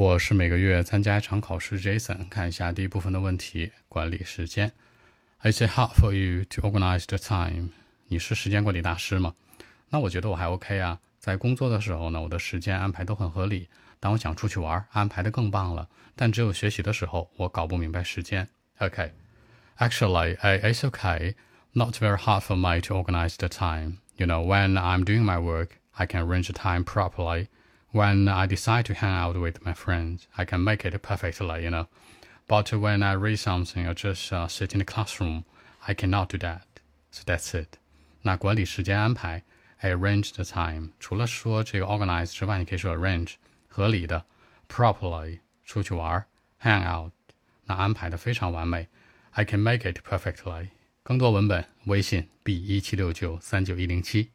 我是每个月参加一场考试，Jason。看一下第一部分的问题：管理时间。Is it hard for you to organize the time？你是时间管理大师吗？那我觉得我还 OK 啊。在工作的时候呢，我的时间安排都很合理。当我想出去玩，安排的更棒了。但只有学习的时候，我搞不明白时间。OK。Actually, it's okay. Not very hard for me to organize the time. You know, when I'm doing my work, I can arrange the time properly. When I decide to hang out with my friends, I can make it perfectly, you know. But when I read something or just uh, sit in the classroom, I cannot do that. So that's it. 那管理时间安排，arrange the time。除了说这个 organize 之外，你可以说 arrange 合理的，properly 出去玩，hang out 那安排的非常完美。I can make it perfectly。更多文本，微信 b 一七六九三九一零七。